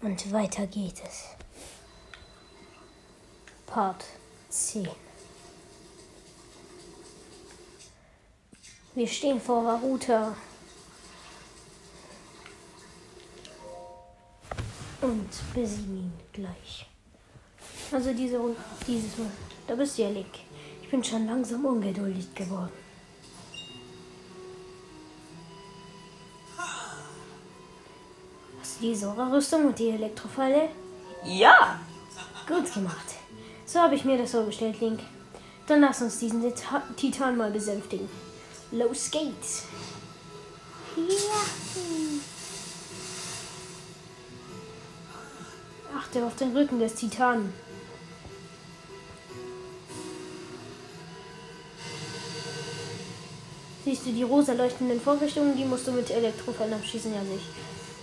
Und weiter geht es. Part 10. Wir stehen vor Varuta. Und besiegen ihn gleich. Also diese dieses Mal. Da bist du ja, Link. Ich bin schon langsam ungeduldig geworden. Hast du die Sora-Rüstung und die Elektrofalle? Ja! Gut gemacht. So habe ich mir das vorgestellt, Link. Dann lass uns diesen Tita- Titan mal besänftigen. Los geht's. Ja. Achte auf den Rücken des Titanen. Siehst du die rosa leuchtenden Vorrichtungen? Die musst du mit Elektrofällen abschießen, ja sich.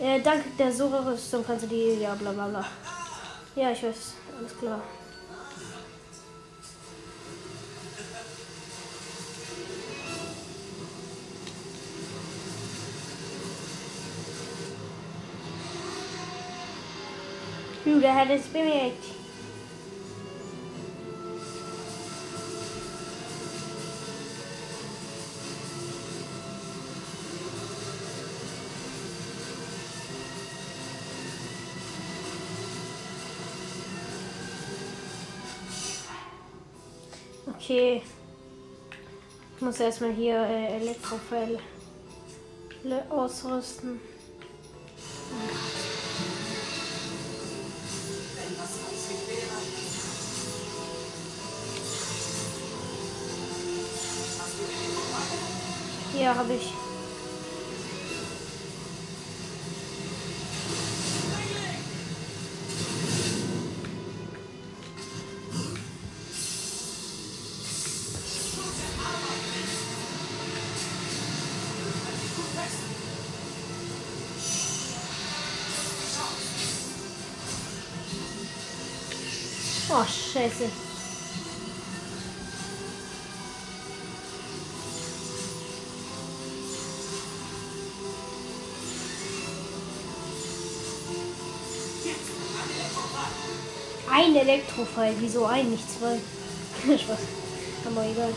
Äh, dank der Sora-Rüstung kannst du die, ja bla bla bla. Ja, ich weiß, alles klar. Judah hat es bemerkt. Okay. Ich muss erstmal hier äh, Elektrofälle ausrüsten. Ja, habe ich. Oh, scheiße. Ein Elektrofall, wieso ein, nicht zwei? Spaß. Aber egal.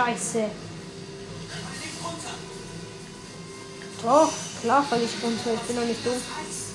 Scheiße. Doch, klar falle ich runter. Ich bin doch nicht dumm.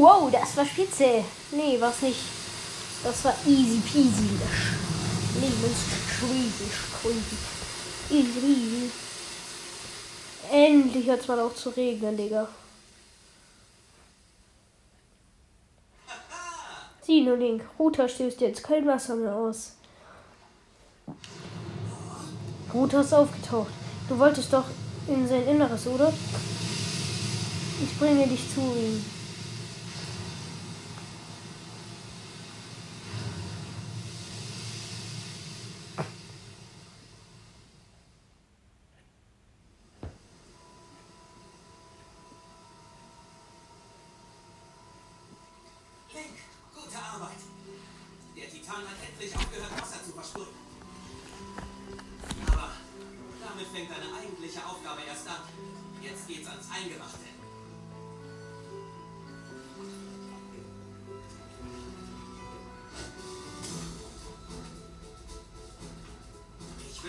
Wow, das war spitze. Nee, war's nicht. Das war easy peasy. Lebensschwierig. Easy peasy. Endlich hat es mal auch zu regnen, Digga. Sino Link. Router stößt jetzt kein Wasser mehr aus. Router ist aufgetaucht. Du wolltest doch in sein Inneres, oder? Ich bringe dich zu ihm.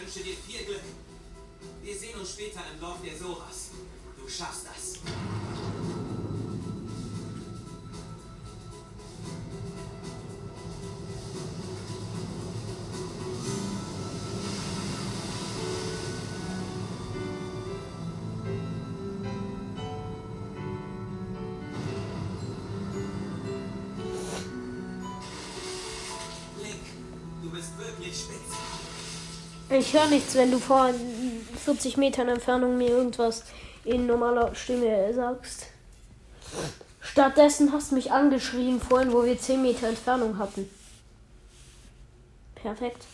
Wünsche dir viel Glück. Wir sehen uns später im Dorf der Soras. Du schaffst das. Ich höre nichts, wenn du vor 40 Metern Entfernung mir irgendwas in normaler Stimme sagst. Stattdessen hast du mich angeschrien vorhin, wo wir 10 Meter Entfernung hatten. Perfekt.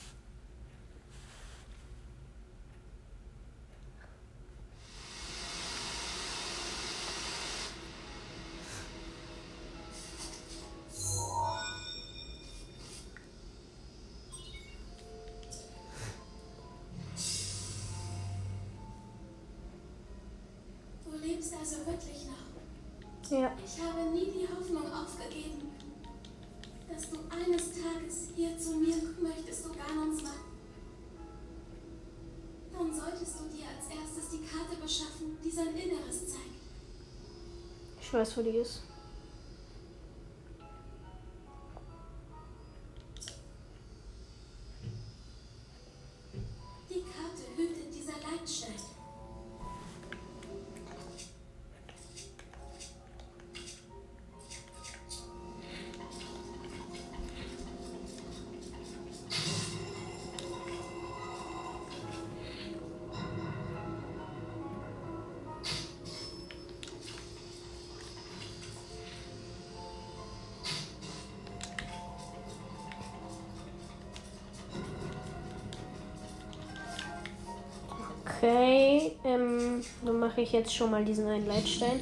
Mache ich jetzt schon mal diesen einen Leitstein.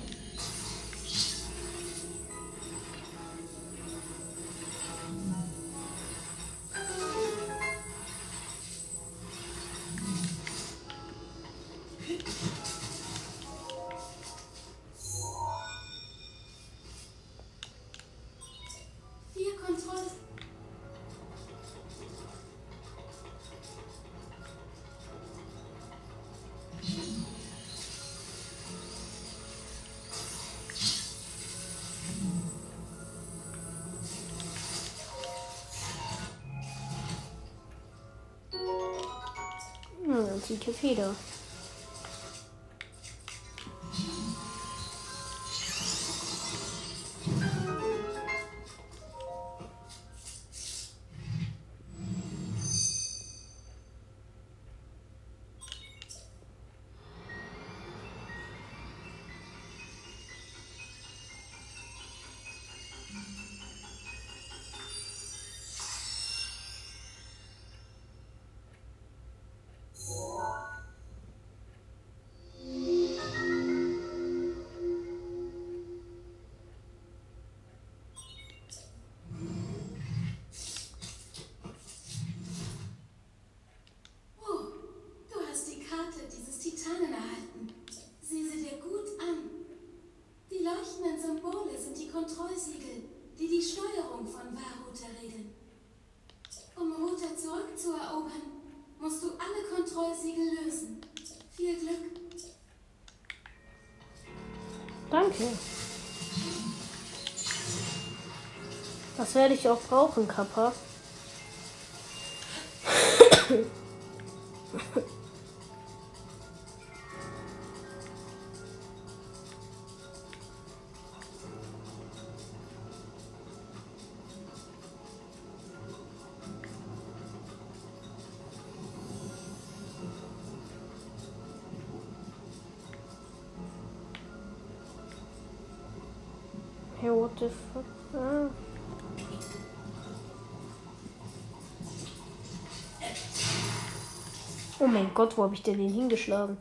Torpedo. leuchtenden Symbole sind die Kontrollsiegel, die die Steuerung von Waruta regeln. Um Ruta zurückzuerobern, musst du alle Kontrollsiegel lösen. Viel Glück. Danke. Das werde ich auch brauchen, Kappa. Hey, what the fuck? Ah. Oh mein Gott, wo habe ich denn den hingeschlagen?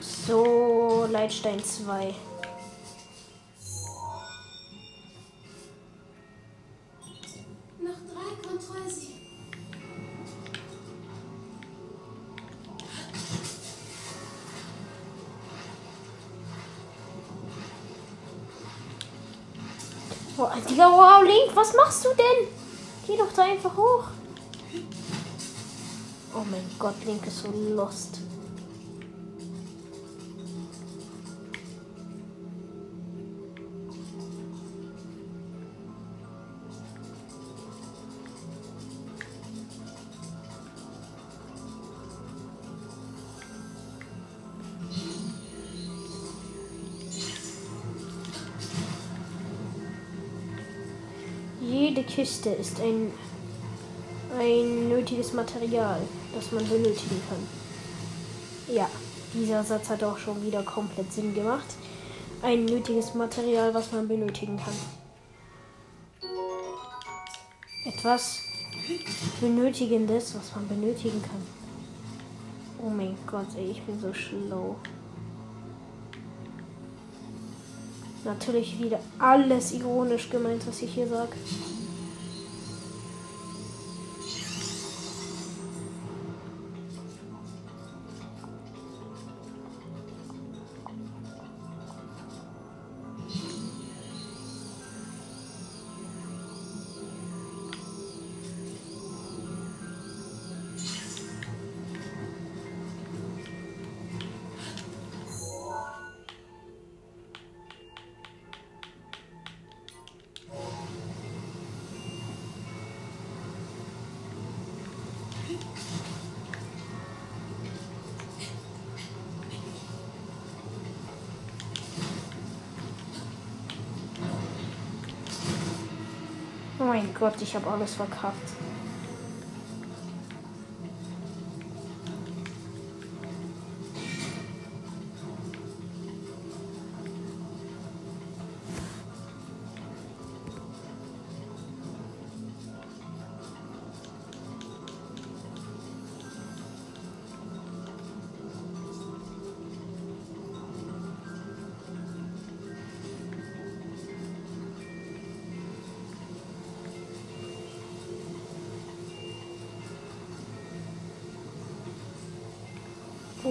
So, Leitstein 2. Noch drei Kontrollsiegen. Oh, Digga, wow, Link, was machst du denn? Geh doch da einfach hoch. Oh mein Gott, Link ist so lost. Kiste ist ein, ein nötiges Material, das man benötigen kann. Ja, dieser Satz hat auch schon wieder komplett Sinn gemacht. Ein nötiges Material, was man benötigen kann. Etwas Benötigendes, was man benötigen kann. Oh mein Gott, ey, ich bin so schlau. Natürlich wieder alles ironisch gemeint, was ich hier sage. Mein Gott, ich habe alles verkackt.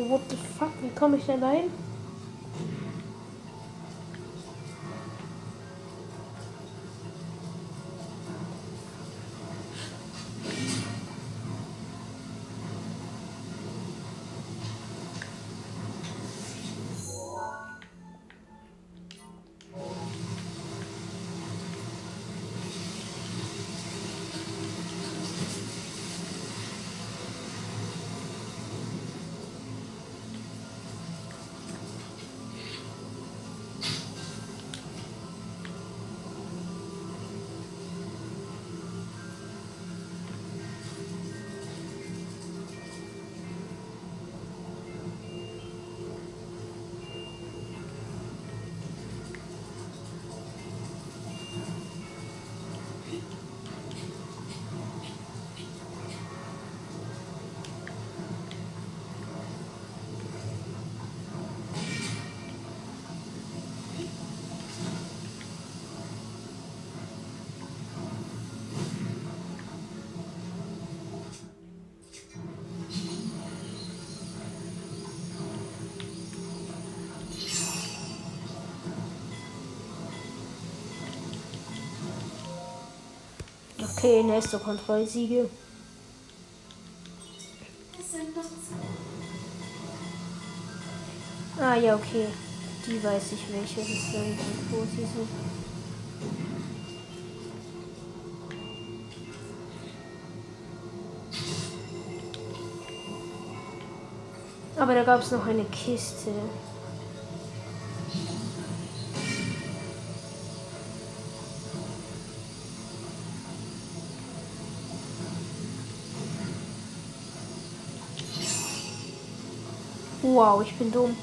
What the fuck? Wie komme ich denn dahin? Okay, nächste Kontrollsiege. Sind. Ah ja, okay. Die weiß ich welche. Das ist irgendwo, wo sie sind. Aber da gab es noch eine Kiste. Wow, ich bin dumm.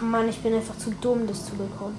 Ach Mann, ich bin einfach zu dumm, das zu bekommen.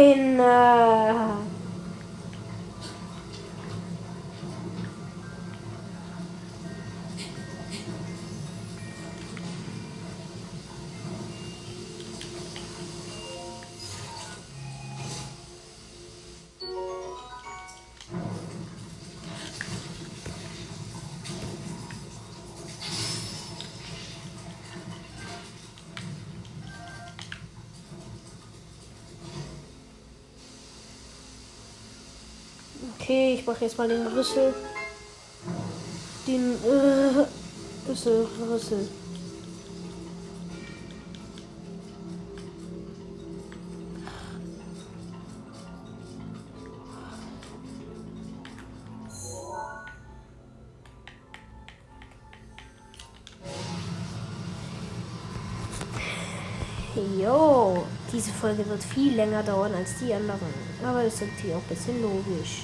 in uh, Okay, ich mache jetzt mal den Rüssel. Den äh, Rüssel, Rüssel. Jo, diese Folge wird viel länger dauern als die anderen. Aber das ist hier auch ein bisschen logisch.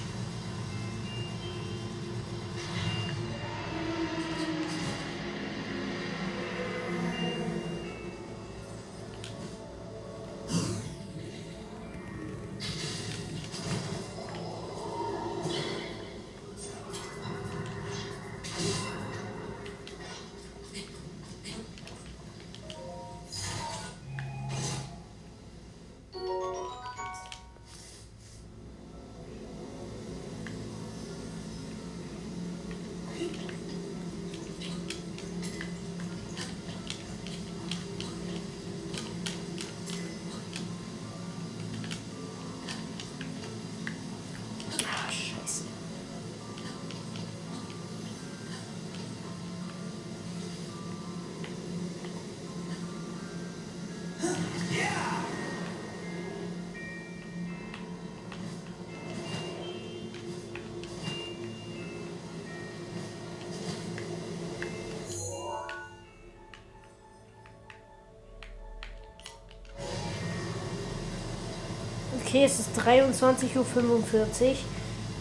Es ist 23.45 Uhr.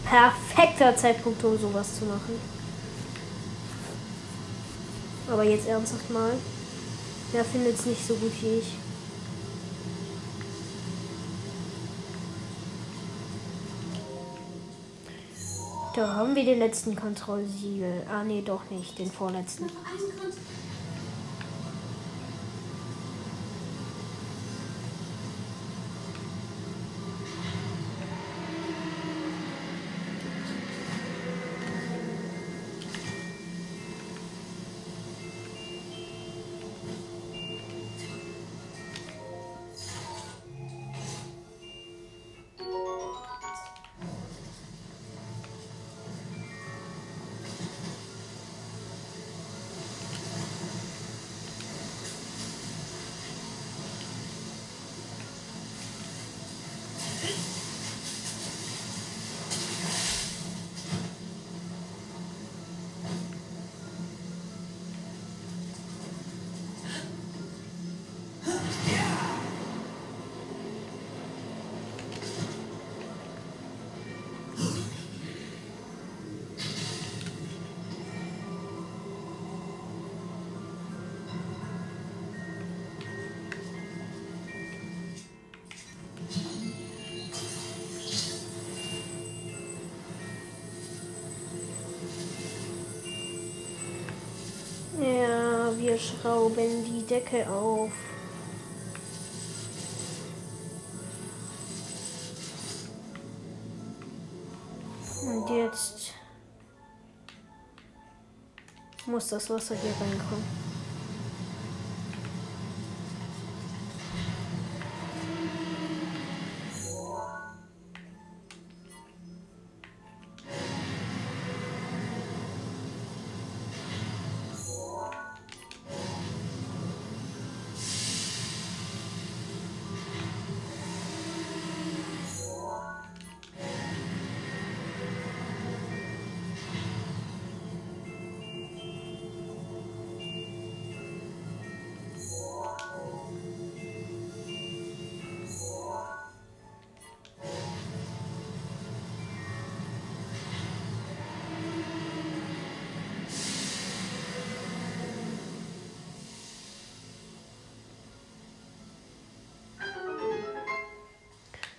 Perfekter Zeitpunkt, um sowas zu machen. Aber jetzt ernsthaft mal. Wer findet es nicht so gut wie ich? Da haben wir den letzten Kontrollsiegel. Ah, nee, doch nicht. Den vorletzten. Wir schrauben die Decke auf. Und jetzt muss das Wasser hier reinkommen.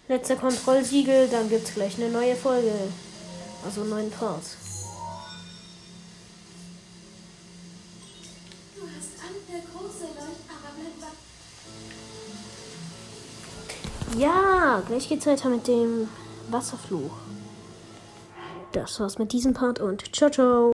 Letzter Kontrollsiegel, dann gibt's gleich eine neue Folge. Also einen neuen Part. Ja, gleich geht's weiter mit dem Wasserfluch. Das war's mit diesem Part und ciao, ciao.